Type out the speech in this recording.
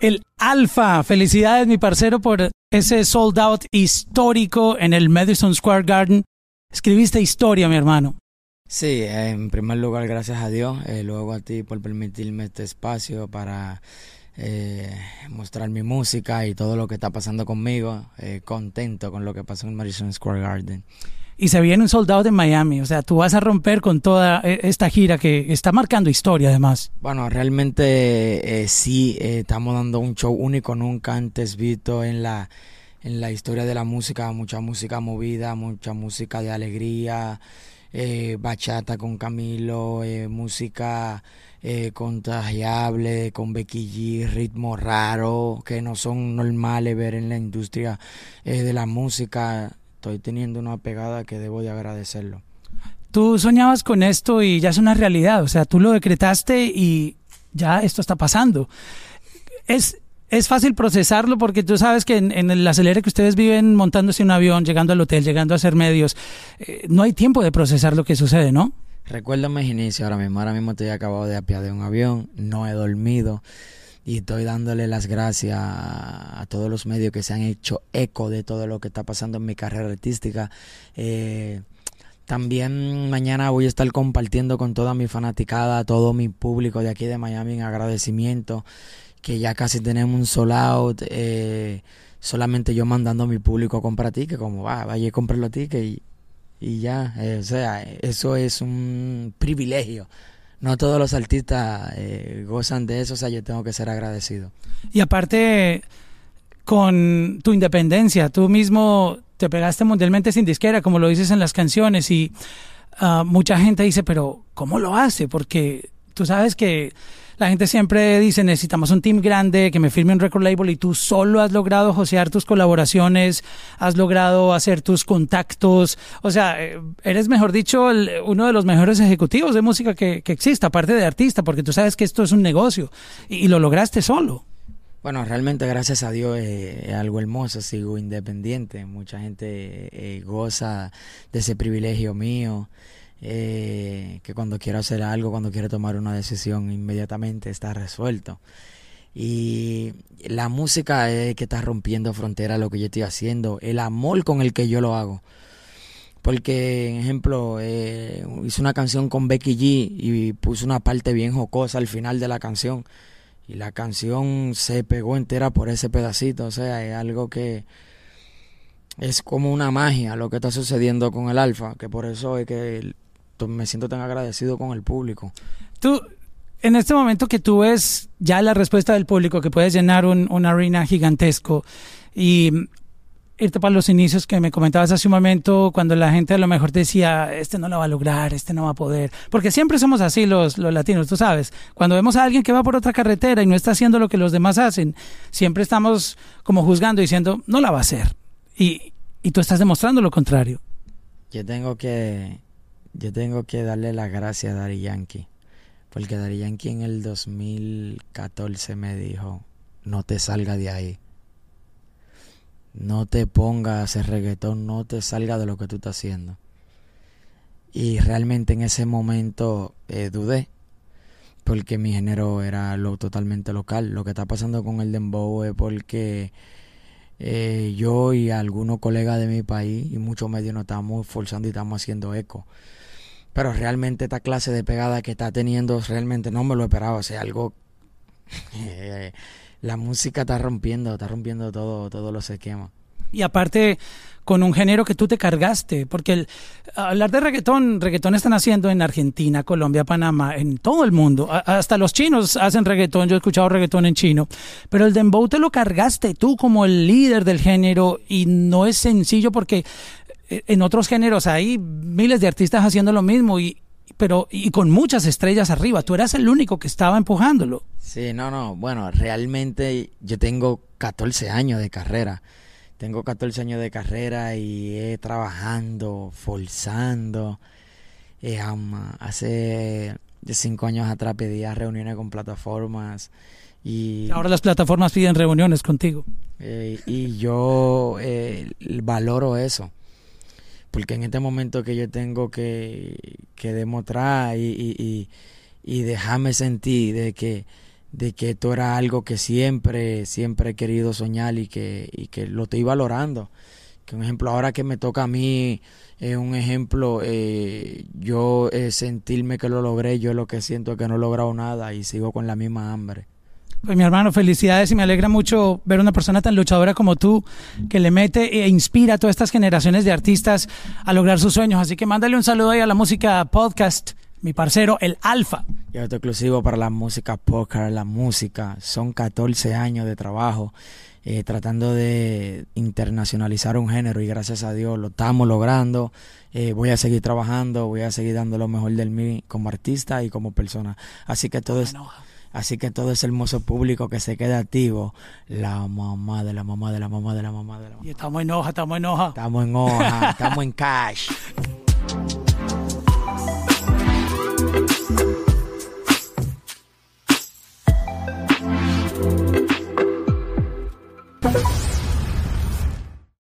El Alfa, felicidades mi parcero por ese sold out histórico en el Madison Square Garden. Escribiste historia, mi hermano. Sí, en primer lugar, gracias a Dios, eh, luego a ti por permitirme este espacio para eh, mostrar mi música y todo lo que está pasando conmigo. Eh, contento con lo que pasó en Madison Square Garden. Y se viene un soldado de Miami, o sea, tú vas a romper con toda esta gira que está marcando historia además. Bueno, realmente sí, estamos dando un show único, nunca antes visto en la, en la historia de la música, mucha música movida, mucha música de alegría eh, bachata con Camilo, eh, música eh, contagiable con Becky G, ritmo raro que no son normales ver en la industria eh, de la música. Estoy teniendo una pegada que debo de agradecerlo. Tú soñabas con esto y ya es una realidad, o sea, tú lo decretaste y ya esto está pasando. Es, es fácil procesarlo porque tú sabes que en, el acelere que ustedes viven montándose un avión, llegando al hotel, llegando a hacer medios, eh, no hay tiempo de procesar lo que sucede, ¿no? Recuerdo mis inicios ahora mismo. Ahora mismo estoy acabado de apiar de un avión, no he dormido y estoy dándole las gracias a, todos los medios que se han hecho eco de todo lo que está pasando en mi carrera artística. Eh, también mañana voy a estar compartiendo con toda mi fanaticada, todo mi público de aquí de Miami en agradecimiento que ya casi tenemos un sold out. Eh, solamente yo mandando a mi público a comprar tickets, como va, vaya a comprar los tickets y ya. Eh, o sea, eso es un privilegio. No todos los artistas eh, gozan de eso, o sea, yo tengo que ser agradecido. Y aparte, con tu independencia, tú mismo te pegaste mundialmente sin disquera, como lo dices en las canciones, y uh, mucha gente dice, pero ¿cómo lo hace? Porque tú sabes que la gente siempre dice, necesitamos un team grande que me firme un record label y tú solo has logrado josear tus colaboraciones, has logrado hacer tus contactos, o sea, eh, eres, mejor dicho, uno de los mejores ejecutivos de música que, que existe, aparte de artista, porque tú sabes que esto es un negocio y, lo lograste solo. Bueno, realmente gracias a Dios es algo hermoso, sigo independiente, mucha gente eh, goza de ese privilegio mío eh, que cuando quiero hacer algo, cuando quiero tomar una decisión, inmediatamente está resuelto. Y la música es que está rompiendo fronteras lo que yo estoy haciendo, el amor con el que yo lo hago. Porque, ejemplo, eh, hice una canción con Becky G y puse una parte bien jocosa al final de la canción. Y la canción se pegó entera por ese pedacito. O sea, es algo que es como una magia lo que está sucediendo con el alfa. Que por eso es que me siento tan agradecido con el público. Tú, en este momento que tú ves ya la respuesta del público, que puedes llenar un, una arena gigantesco y irte para los inicios que me comentabas hace un momento, cuando la gente a lo mejor decía, este no lo va a lograr, este no va a poder, porque siempre somos así los, los latinos, tú sabes, cuando vemos a alguien que va por otra carretera y no está haciendo lo que los demás hacen, siempre estamos como juzgando, diciendo, no la va a hacer, y, y tú estás demostrando lo contrario. Yo tengo que yo tengo que darle las gracias a Dari Yankee, porque Dari Yankee en el 2014 me dijo, no te salga de ahí, no te pongas a hacer reggaetón, no te salga de lo que tú estás haciendo. Y realmente en ese momento eh, dudé, porque mi género era lo totalmente local. Lo que está pasando con el dembow es porque eh, yo y algunos colegas de mi país y muchos medios nos estamos forzando y estamos haciendo eco pero realmente esta clase de pegada que está teniendo, realmente no me lo esperaba, o sea, algo... Eh, la música está rompiendo, está rompiendo todo, todos los esquemas. Y aparte, con un género que tú te cargaste, porque el, hablar de reggaetón, reggaetón están haciendo en Argentina, Colombia, Panamá, en todo el mundo. hasta los chinos hacen reggaetón, yo he escuchado reggaetón en chino, pero el dembow te lo cargaste tú como el líder del género y no es sencillo porque en otros géneros hay miles de artistas haciendo lo mismo y pero y con muchas estrellas arriba. Tú eras el único que estaba empujándolo. Sí, no, no. Bueno, realmente yo tengo 14 años de carrera. Tengo 14 años de carrera y he trabajando, forzando. Eh, hace cinco años atrás pedía reuniones con plataformas y ahora las plataformas piden reuniones contigo. Eh, y yo valoro eso porque en este momento que yo tengo que, que demostrar y, y, y, dejarme sentir de que, de que esto era algo que siempre, siempre he querido soñar y que, y que lo estoy valorando. Que un ejemplo, ahora que me toca a mí, es un ejemplo, eh, yo eh, sentirme que lo logré, yo lo que siento es que no he logrado nada y sigo con la misma hambre. Pues mi hermano, felicidades y me alegra mucho ver una persona tan luchadora como tú que le mete e inspira a todas estas generaciones de artistas a lograr sus sueños. Así que mándale un saludo ahí a la música podcast, mi parcero, el Alfa. Yo estoy exclusivo para la música podcast, la música. Son 14 años de trabajo eh, tratando de internacionalizar un género y gracias a Dios lo estamos logrando. Eh, voy a seguir trabajando, voy a seguir dando lo mejor de mí como artista y como persona. Así que todo es... Así que todo ese hermoso público que se queda activo, la mamá de la mamá de la mamá de la mamá de la mamá. Y estamos en hoja, estamos en hoja. Estamos en hoja, estamos en cash.